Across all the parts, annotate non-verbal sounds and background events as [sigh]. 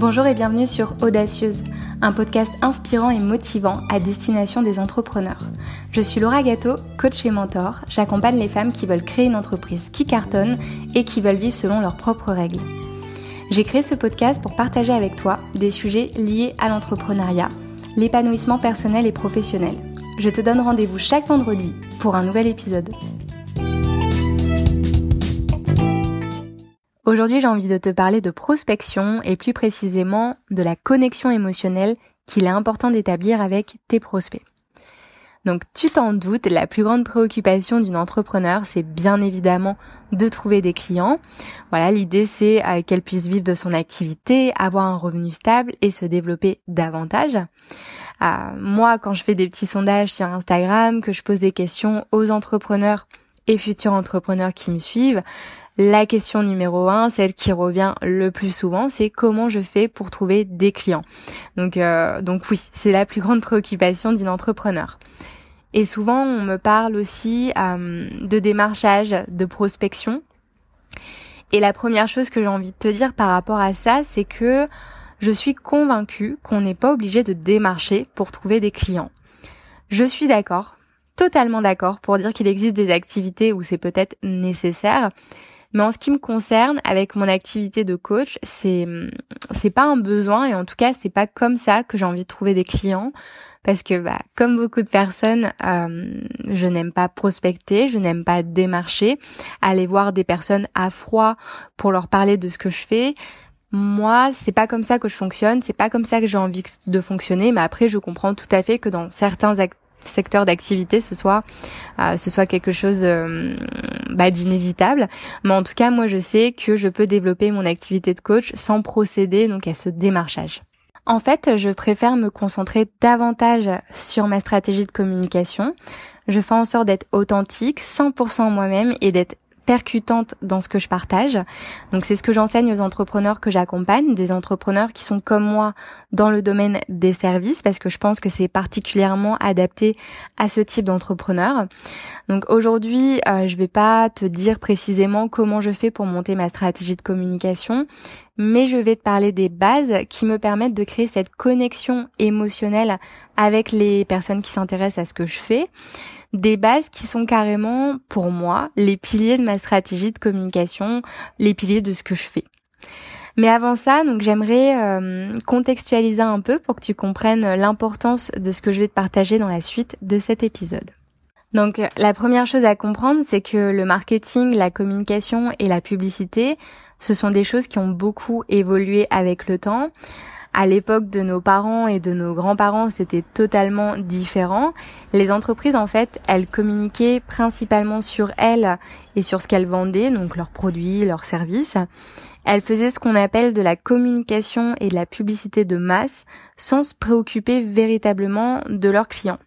Bonjour et bienvenue sur Audacieuse, un podcast inspirant et motivant à destination des entrepreneurs. Je suis Laura Gâteau, coach et mentor. J'accompagne les femmes qui veulent créer une entreprise qui cartonne et qui veulent vivre selon leurs propres règles. J'ai créé ce podcast pour partager avec toi des sujets liés à l'entrepreneuriat, l'épanouissement personnel et professionnel. Je te donne rendez-vous chaque vendredi pour un nouvel épisode. Aujourd'hui, j'ai envie de te parler de prospection et plus précisément de la connexion émotionnelle qu'il est important d'établir avec tes prospects. Donc tu t'en doutes, la plus grande préoccupation d'une entrepreneur, c'est bien évidemment de trouver des clients. Voilà, l'idée c'est euh, qu'elle puisse vivre de son activité, avoir un revenu stable et se développer davantage. Euh, moi, quand je fais des petits sondages sur Instagram, que je pose des questions aux entrepreneurs et futurs entrepreneurs qui me suivent, la question numéro un, celle qui revient le plus souvent, c'est comment je fais pour trouver des clients. Donc, euh, donc oui, c'est la plus grande préoccupation d'une entrepreneur. Et souvent, on me parle aussi euh, de démarchage, de prospection. Et la première chose que j'ai envie de te dire par rapport à ça, c'est que je suis convaincue qu'on n'est pas obligé de démarcher pour trouver des clients. Je suis d'accord, totalement d'accord pour dire qu'il existe des activités où c'est peut-être nécessaire, mais en ce qui me concerne, avec mon activité de coach, c'est c'est pas un besoin et en tout cas c'est pas comme ça que j'ai envie de trouver des clients parce que bah, comme beaucoup de personnes, euh, je n'aime pas prospecter, je n'aime pas démarcher, aller voir des personnes à froid pour leur parler de ce que je fais. Moi, c'est pas comme ça que je fonctionne, c'est pas comme ça que j'ai envie de fonctionner, mais après je comprends tout à fait que dans certains secteur d'activité ce soit euh, ce soit quelque chose euh, bah, d'inévitable mais en tout cas moi je sais que je peux développer mon activité de coach sans procéder donc à ce démarchage en fait, je préfère me concentrer davantage sur ma stratégie de communication. Je fais en sorte d'être authentique, 100% moi-même et d'être dans ce que je partage. Donc c'est ce que j'enseigne aux entrepreneurs que j'accompagne, des entrepreneurs qui sont comme moi dans le domaine des services parce que je pense que c'est particulièrement adapté à ce type d'entrepreneur. Donc aujourd'hui, euh, je vais pas te dire précisément comment je fais pour monter ma stratégie de communication, mais je vais te parler des bases qui me permettent de créer cette connexion émotionnelle avec les personnes qui s'intéressent à ce que je fais des bases qui sont carrément, pour moi, les piliers de ma stratégie de communication, les piliers de ce que je fais. Mais avant ça, donc j'aimerais euh, contextualiser un peu pour que tu comprennes l'importance de ce que je vais te partager dans la suite de cet épisode. Donc la première chose à comprendre, c'est que le marketing, la communication et la publicité, ce sont des choses qui ont beaucoup évolué avec le temps à l'époque de nos parents et de nos grands-parents, c'était totalement différent. Les entreprises, en fait, elles communiquaient principalement sur elles et sur ce qu'elles vendaient, donc leurs produits, leurs services. Elles faisaient ce qu'on appelle de la communication et de la publicité de masse sans se préoccuper véritablement de leurs clients.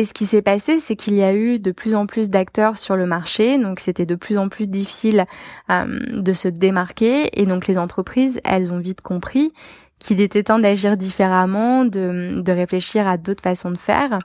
Et ce qui s'est passé, c'est qu'il y a eu de plus en plus d'acteurs sur le marché, donc c'était de plus en plus difficile euh, de se démarquer, et donc les entreprises, elles ont vite compris qu'il était temps d'agir différemment, de, de réfléchir à d'autres façons de faire.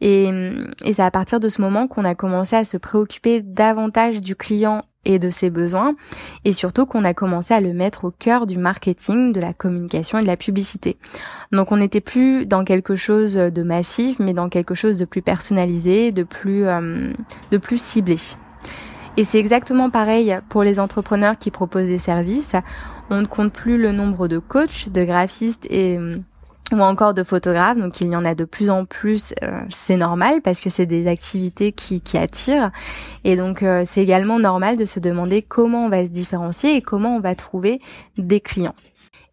Et, et c'est à partir de ce moment qu'on a commencé à se préoccuper davantage du client et de ses besoins, et surtout qu'on a commencé à le mettre au cœur du marketing, de la communication et de la publicité. Donc on n'était plus dans quelque chose de massif, mais dans quelque chose de plus personnalisé, de plus, euh, de plus ciblé. Et c'est exactement pareil pour les entrepreneurs qui proposent des services. On ne compte plus le nombre de coachs, de graphistes et ou encore de photographes. Donc il y en a de plus en plus, euh, c'est normal parce que c'est des activités qui, qui attirent. Et donc euh, c'est également normal de se demander comment on va se différencier et comment on va trouver des clients.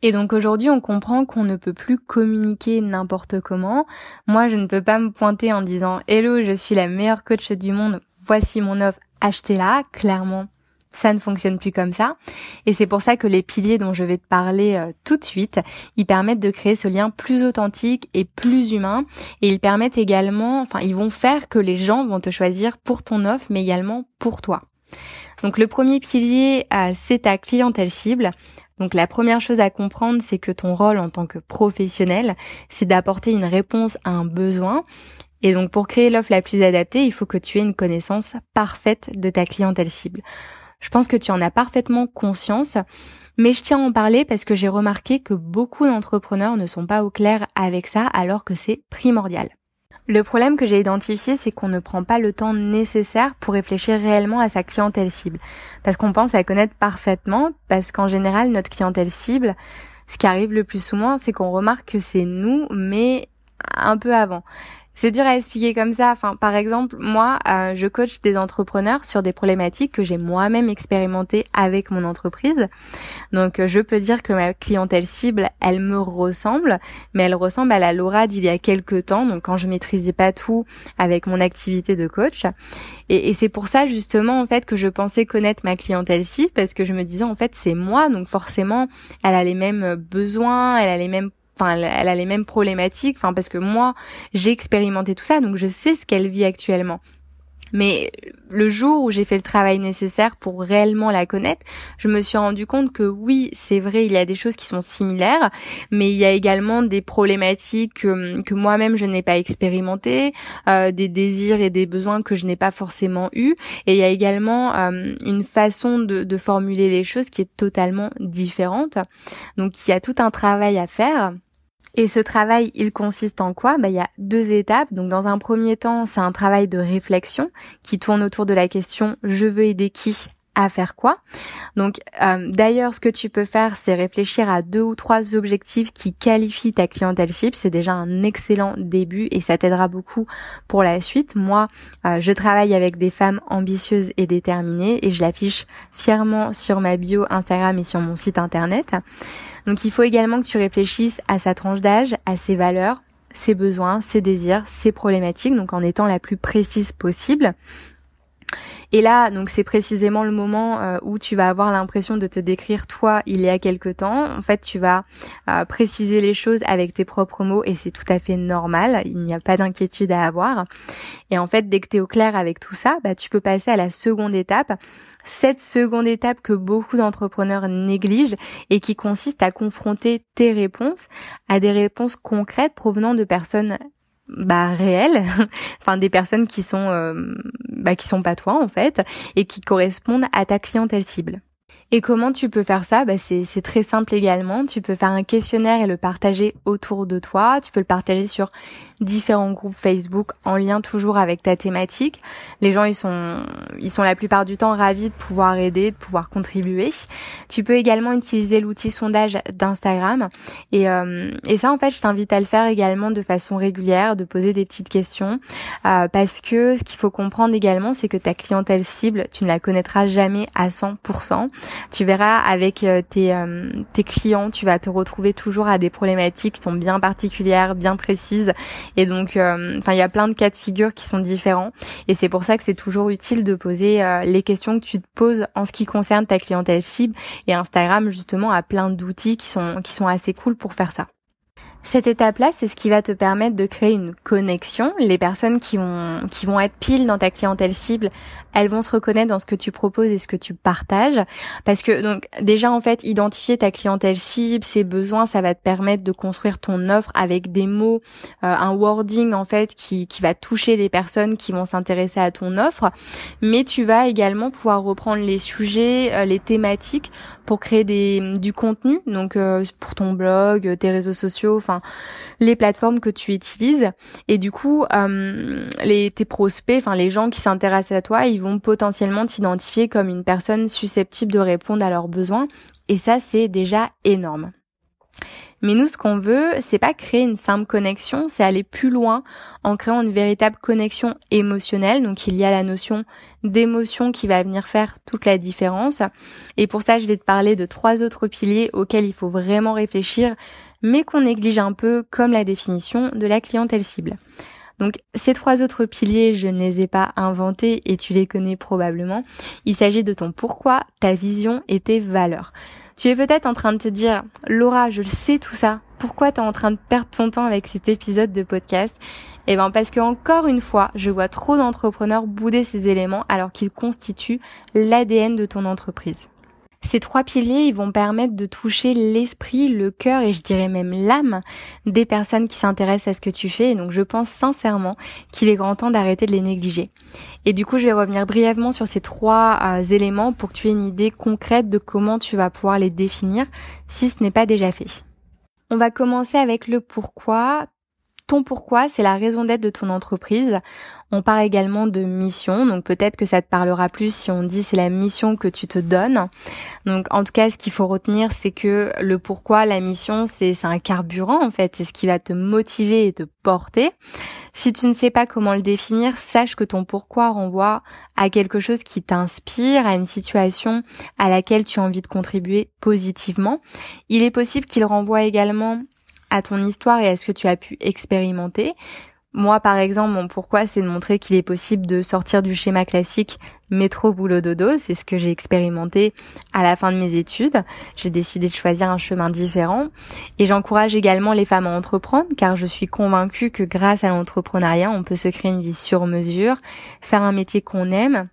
Et donc aujourd'hui, on comprend qu'on ne peut plus communiquer n'importe comment. Moi, je ne peux pas me pointer en disant "Hello, je suis la meilleure coach du monde. Voici mon offre, achetez-la." Clairement, ça ne fonctionne plus comme ça. Et c'est pour ça que les piliers dont je vais te parler euh, tout de suite, ils permettent de créer ce lien plus authentique et plus humain. Et ils permettent également, enfin, ils vont faire que les gens vont te choisir pour ton offre, mais également pour toi. Donc le premier pilier, euh, c'est ta clientèle cible. Donc la première chose à comprendre, c'est que ton rôle en tant que professionnel, c'est d'apporter une réponse à un besoin. Et donc pour créer l'offre la plus adaptée, il faut que tu aies une connaissance parfaite de ta clientèle cible. Je pense que tu en as parfaitement conscience. Mais je tiens à en parler parce que j'ai remarqué que beaucoup d'entrepreneurs ne sont pas au clair avec ça alors que c'est primordial. Le problème que j'ai identifié, c'est qu'on ne prend pas le temps nécessaire pour réfléchir réellement à sa clientèle cible. Parce qu'on pense à connaître parfaitement, parce qu'en général, notre clientèle cible, ce qui arrive le plus souvent, c'est qu'on remarque que c'est nous, mais un peu avant. C'est dur à expliquer comme ça. Enfin, par exemple, moi, euh, je coach des entrepreneurs sur des problématiques que j'ai moi-même expérimentées avec mon entreprise. Donc, euh, je peux dire que ma clientèle cible, elle me ressemble, mais elle ressemble à la Laura d'il y a quelques temps. Donc, quand je maîtrisais pas tout avec mon activité de coach. Et, et c'est pour ça justement en fait que je pensais connaître ma clientèle cible parce que je me disais en fait c'est moi, donc forcément, elle a les mêmes besoins, elle a les mêmes enfin elle a les mêmes problématiques enfin parce que moi j'ai expérimenté tout ça donc je sais ce qu'elle vit actuellement mais le jour où j'ai fait le travail nécessaire pour réellement la connaître, je me suis rendu compte que oui, c'est vrai, il y a des choses qui sont similaires, mais il y a également des problématiques que, moi-même je n'ai pas expérimentées, euh, des désirs et des besoins que je n'ai pas forcément eus, et il y a également euh, une façon de, de formuler les choses qui est totalement différente. Donc il y a tout un travail à faire. Et ce travail, il consiste en quoi? Bah, Il y a deux étapes. Donc dans un premier temps, c'est un travail de réflexion qui tourne autour de la question je veux aider qui? À faire quoi? Donc euh, d'ailleurs, ce que tu peux faire, c'est réfléchir à deux ou trois objectifs qui qualifient ta clientèle cible. C'est déjà un excellent début et ça t'aidera beaucoup pour la suite. Moi, euh, je travaille avec des femmes ambitieuses et déterminées et je l'affiche fièrement sur ma bio Instagram et sur mon site internet. Donc il faut également que tu réfléchisses à sa tranche d'âge, à ses valeurs, ses besoins, ses désirs, ses problématiques, donc en étant la plus précise possible. Et là, donc c'est précisément le moment euh, où tu vas avoir l'impression de te décrire toi il y a quelque temps. En fait, tu vas euh, préciser les choses avec tes propres mots et c'est tout à fait normal. Il n'y a pas d'inquiétude à avoir. Et en fait, dès que tu es au clair avec tout ça, bah, tu peux passer à la seconde étape cette seconde étape que beaucoup d'entrepreneurs négligent et qui consiste à confronter tes réponses à des réponses concrètes provenant de personnes bah réelles, [laughs] enfin des personnes qui sont euh, bah, qui sont pas toi en fait et qui correspondent à ta clientèle cible. Et comment tu peux faire ça? Bah c'est, très simple également. Tu peux faire un questionnaire et le partager autour de toi. Tu peux le partager sur différents groupes Facebook en lien toujours avec ta thématique. Les gens ils sont ils sont la plupart du temps ravis de pouvoir aider, de pouvoir contribuer. Tu peux également utiliser l'outil sondage d'Instagram et euh, et ça en fait je t'invite à le faire également de façon régulière, de poser des petites questions euh, parce que ce qu'il faut comprendre également c'est que ta clientèle cible tu ne la connaîtras jamais à 100%. Tu verras avec euh, tes, euh, tes clients, tu vas te retrouver toujours à des problématiques qui sont bien particulières, bien précises. Et donc, euh, enfin, il y a plein de cas de figure qui sont différents. Et c'est pour ça que c'est toujours utile de poser les questions que tu te poses en ce qui concerne ta clientèle cible. Et Instagram, justement, a plein d'outils qui sont, qui sont assez cool pour faire ça. Cette étape-là, c'est ce qui va te permettre de créer une connexion. Les personnes qui vont, qui vont être pile dans ta clientèle cible, elles vont se reconnaître dans ce que tu proposes et ce que tu partages. Parce que, donc, déjà, en fait, identifier ta clientèle cible, ses besoins, ça va te permettre de construire ton offre avec des mots, euh, un wording, en fait, qui, qui va toucher les personnes qui vont s'intéresser à ton offre. Mais tu vas également pouvoir reprendre les sujets, euh, les thématiques pour créer des, du contenu. Donc, euh, pour ton blog, tes réseaux sociaux, enfin, les plateformes que tu utilises. Et du coup, euh, les, tes prospects, enfin les gens qui s'intéressent à toi, ils vont potentiellement t'identifier comme une personne susceptible de répondre à leurs besoins. Et ça, c'est déjà énorme. Mais nous, ce qu'on veut, c'est pas créer une simple connexion, c'est aller plus loin en créant une véritable connexion émotionnelle. Donc, il y a la notion d'émotion qui va venir faire toute la différence. Et pour ça, je vais te parler de trois autres piliers auxquels il faut vraiment réfléchir mais qu'on néglige un peu comme la définition de la clientèle cible. Donc ces trois autres piliers, je ne les ai pas inventés et tu les connais probablement. Il s'agit de ton pourquoi, ta vision et tes valeurs. Tu es peut-être en train de te dire, Laura, je le sais tout ça. Pourquoi tu es en train de perdre ton temps avec cet épisode de podcast? Eh ben parce que encore une fois, je vois trop d'entrepreneurs bouder ces éléments alors qu'ils constituent l'ADN de ton entreprise. Ces trois piliers, ils vont permettre de toucher l'esprit, le cœur et je dirais même l'âme des personnes qui s'intéressent à ce que tu fais. Et donc je pense sincèrement qu'il est grand temps d'arrêter de les négliger. Et du coup, je vais revenir brièvement sur ces trois euh, éléments pour que tu aies une idée concrète de comment tu vas pouvoir les définir si ce n'est pas déjà fait. On va commencer avec le pourquoi. Ton pourquoi, c'est la raison d'être de ton entreprise. On parle également de mission, donc peut-être que ça te parlera plus si on dit c'est la mission que tu te donnes. Donc en tout cas, ce qu'il faut retenir, c'est que le pourquoi, la mission, c'est un carburant en fait, c'est ce qui va te motiver et te porter. Si tu ne sais pas comment le définir, sache que ton pourquoi renvoie à quelque chose qui t'inspire, à une situation à laquelle tu as envie de contribuer positivement. Il est possible qu'il renvoie également à ton histoire et à ce que tu as pu expérimenter. Moi, par exemple, mon pourquoi, c'est de montrer qu'il est possible de sortir du schéma classique métro boulot dodo. C'est ce que j'ai expérimenté à la fin de mes études. J'ai décidé de choisir un chemin différent. Et j'encourage également les femmes à entreprendre, car je suis convaincue que grâce à l'entrepreneuriat, on peut se créer une vie sur mesure, faire un métier qu'on aime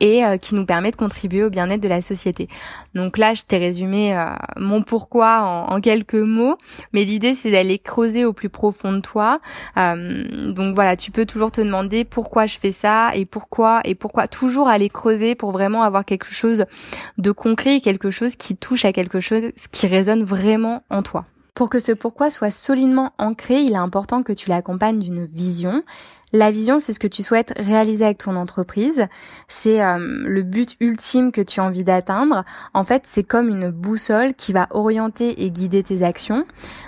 et euh, qui nous permet de contribuer au bien-être de la société. Donc là, je t'ai résumé euh, mon pourquoi en, quelques mots, mais l'idée c'est d'aller creuser au plus profond de toi. Euh, donc voilà, tu peux toujours te demander pourquoi je fais ça et pourquoi et pourquoi toujours aller creuser pour vraiment avoir quelque chose de concret, quelque chose qui touche à quelque chose qui résonne vraiment en toi. Pour que ce pourquoi soit solidement ancré, il est important que tu l'accompagnes d'une vision la vision, c'est ce que tu souhaites réaliser avec ton entreprise. C'est euh, le but ultime que tu as envie d'atteindre. En fait, c'est comme une boussole qui va orienter et guider tes actions.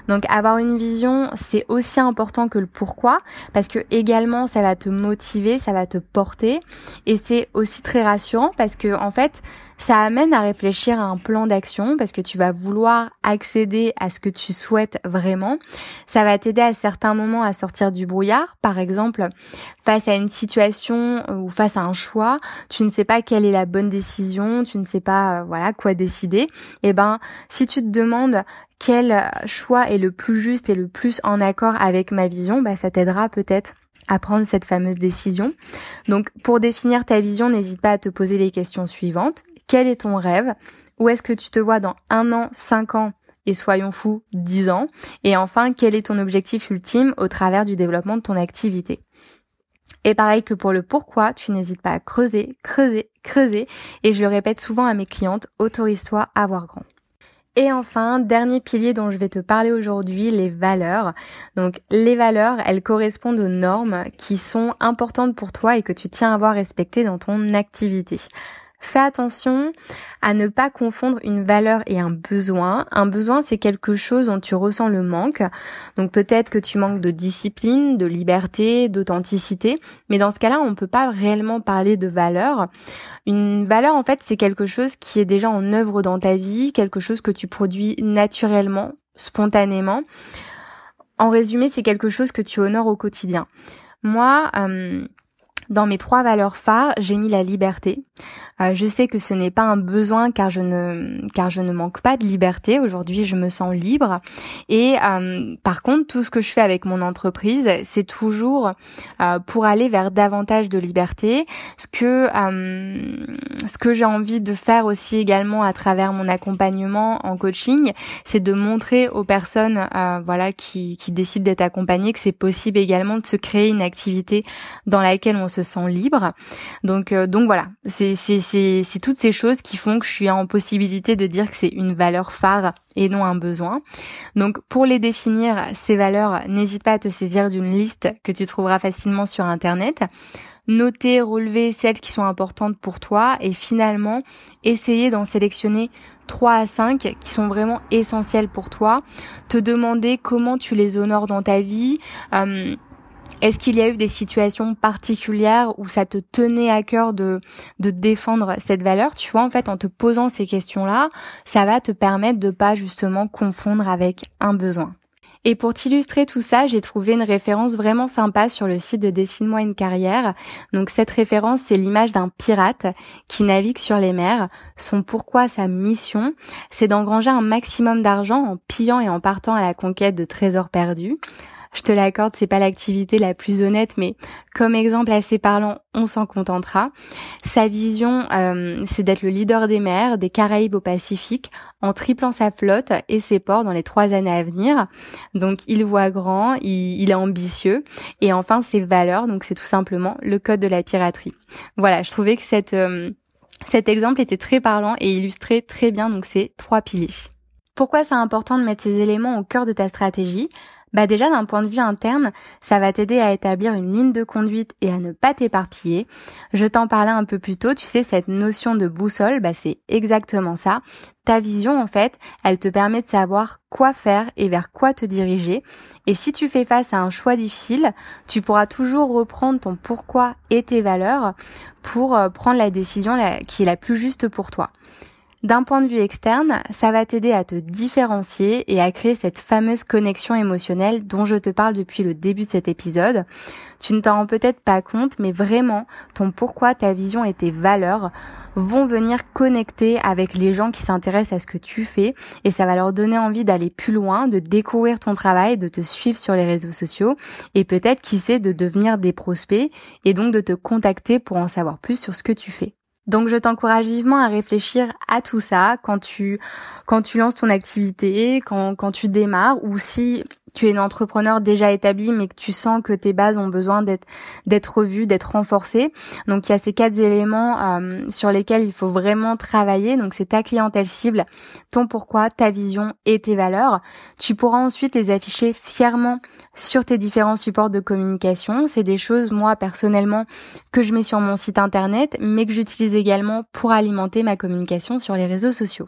Donc, avoir une vision, c'est aussi important que le pourquoi, parce que également, ça va te motiver, ça va te porter, et c'est aussi très rassurant parce que, en fait, ça amène à réfléchir à un plan d'action parce que tu vas vouloir accéder à ce que tu souhaites vraiment. Ça va t'aider à certains moments à sortir du brouillard. Par exemple, face à une situation ou face à un choix, tu ne sais pas quelle est la bonne décision, tu ne sais pas, euh, voilà, quoi décider. Et eh ben, si tu te demandes quel choix est le plus juste et le plus en accord avec ma vision, bah, ça t'aidera peut-être à prendre cette fameuse décision. Donc pour définir ta vision, n'hésite pas à te poser les questions suivantes. Quel est ton rêve? Où est-ce que tu te vois dans un an, cinq ans? Et soyons fous, dix ans Et enfin, quel est ton objectif ultime au travers du développement de ton activité? Et pareil que pour le pourquoi, tu n'hésites pas à creuser, creuser, creuser. Et je le répète souvent à mes clientes, autorise-toi à voir grand. Et enfin, dernier pilier dont je vais te parler aujourd'hui, les valeurs. Donc les valeurs, elles correspondent aux normes qui sont importantes pour toi et que tu tiens à voir respectées dans ton activité. Fais attention à ne pas confondre une valeur et un besoin. Un besoin, c'est quelque chose dont tu ressens le manque. Donc peut-être que tu manques de discipline, de liberté, d'authenticité. Mais dans ce cas-là, on ne peut pas réellement parler de valeur. Une valeur, en fait, c'est quelque chose qui est déjà en œuvre dans ta vie, quelque chose que tu produis naturellement, spontanément. En résumé, c'est quelque chose que tu honores au quotidien. Moi, euh, dans mes trois valeurs phares, j'ai mis la liberté. Euh, je sais que ce n'est pas un besoin car je ne car je ne manque pas de liberté. Aujourd'hui, je me sens libre. Et euh, par contre, tout ce que je fais avec mon entreprise, c'est toujours euh, pour aller vers davantage de liberté. Ce que ce que j'ai envie de faire aussi également à travers mon accompagnement en coaching, c'est de montrer aux personnes voilà qui qui décident d'être accompagnées que c'est possible également de se créer une activité dans laquelle on se sent libre. Donc donc voilà, c'est c'est toutes ces choses qui font que je suis en possibilité de dire que c'est une valeur phare et non un besoin. Donc pour les définir, ces valeurs, n'hésite pas à te saisir d'une liste que tu trouveras facilement sur Internet. Noter, relever celles qui sont importantes pour toi et finalement essayer d'en sélectionner 3 à 5 qui sont vraiment essentielles pour toi. Te demander comment tu les honores dans ta vie. Euh, est-ce qu'il y a eu des situations particulières où ça te tenait à cœur de, de défendre cette valeur? Tu vois, en fait, en te posant ces questions-là, ça va te permettre de pas justement confondre avec un besoin. Et pour t'illustrer tout ça, j'ai trouvé une référence vraiment sympa sur le site de Dessine-moi une carrière. Donc cette référence, c'est l'image d'un pirate qui navigue sur les mers. Son pourquoi, sa mission, c'est d'engranger un maximum d'argent en pillant et en partant à la conquête de trésors perdus. Je te l'accorde, c'est pas l'activité la plus honnête, mais comme exemple assez parlant, on s'en contentera. Sa vision, euh, c'est d'être le leader des mers, des Caraïbes au Pacifique, en triplant sa flotte et ses ports dans les trois années à venir. Donc, il voit grand, il, est ambitieux, et enfin ses valeurs. Donc, c'est tout simplement le code de la piraterie. Voilà, je trouvais que euh, cet exemple était très parlant et illustrait très bien donc ces trois piliers. Pourquoi c'est important de mettre ces éléments au cœur de ta stratégie? Bah déjà d'un point de vue interne, ça va t'aider à établir une ligne de conduite et à ne pas t'éparpiller. Je t'en parlais un peu plus tôt, tu sais cette notion de boussole, bah c'est exactement ça. Ta vision en fait, elle te permet de savoir quoi faire et vers quoi te diriger. Et si tu fais face à un choix difficile, tu pourras toujours reprendre ton pourquoi et tes valeurs pour euh, prendre la décision qui est la plus juste pour toi. D'un point de vue externe, ça va t'aider à te différencier et à créer cette fameuse connexion émotionnelle dont je te parle depuis le début de cet épisode. Tu ne t'en rends peut-être pas compte, mais vraiment, ton pourquoi, ta vision et tes valeurs vont venir connecter avec les gens qui s'intéressent à ce que tu fais et ça va leur donner envie d'aller plus loin, de découvrir ton travail, de te suivre sur les réseaux sociaux et peut-être qui sait de devenir des prospects et donc de te contacter pour en savoir plus sur ce que tu fais. Donc je t'encourage vivement à réfléchir à tout ça quand tu quand tu lances ton activité, quand quand tu démarres ou si tu es une entrepreneur déjà établi mais que tu sens que tes bases ont besoin d'être d'être revues, d'être renforcées. Donc il y a ces quatre éléments euh, sur lesquels il faut vraiment travailler. Donc c'est ta clientèle cible, ton pourquoi, ta vision et tes valeurs. Tu pourras ensuite les afficher fièrement sur tes différents supports de communication. C'est des choses moi personnellement que je mets sur mon site internet mais que j'utilise également pour alimenter ma communication sur les réseaux sociaux.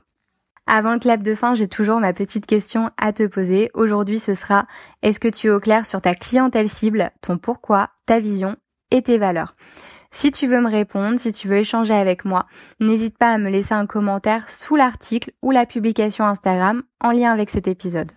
Avant le clap de fin, j'ai toujours ma petite question à te poser. Aujourd'hui, ce sera est-ce que tu es au clair sur ta clientèle cible, ton pourquoi, ta vision et tes valeurs? Si tu veux me répondre, si tu veux échanger avec moi, n'hésite pas à me laisser un commentaire sous l'article ou la publication Instagram en lien avec cet épisode.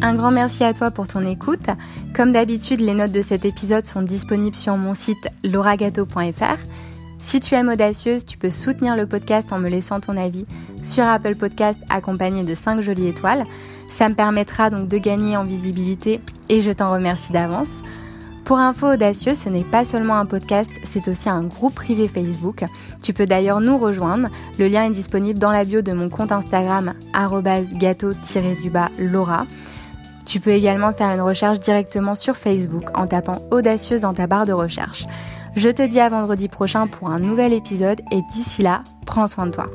Un grand merci à toi pour ton écoute. Comme d'habitude, les notes de cet épisode sont disponibles sur mon site lauragato.fr. Si tu aimes Audacieuse, tu peux soutenir le podcast en me laissant ton avis sur Apple Podcast accompagné de 5 jolies étoiles. Ça me permettra donc de gagner en visibilité et je t'en remercie d'avance. Pour info audacieux, ce n'est pas seulement un podcast, c'est aussi un groupe privé Facebook. Tu peux d'ailleurs nous rejoindre. Le lien est disponible dans la bio de mon compte Instagram gâteau-laura. Tu peux également faire une recherche directement sur Facebook en tapant audacieuse dans ta barre de recherche. Je te dis à vendredi prochain pour un nouvel épisode et d'ici là, prends soin de toi.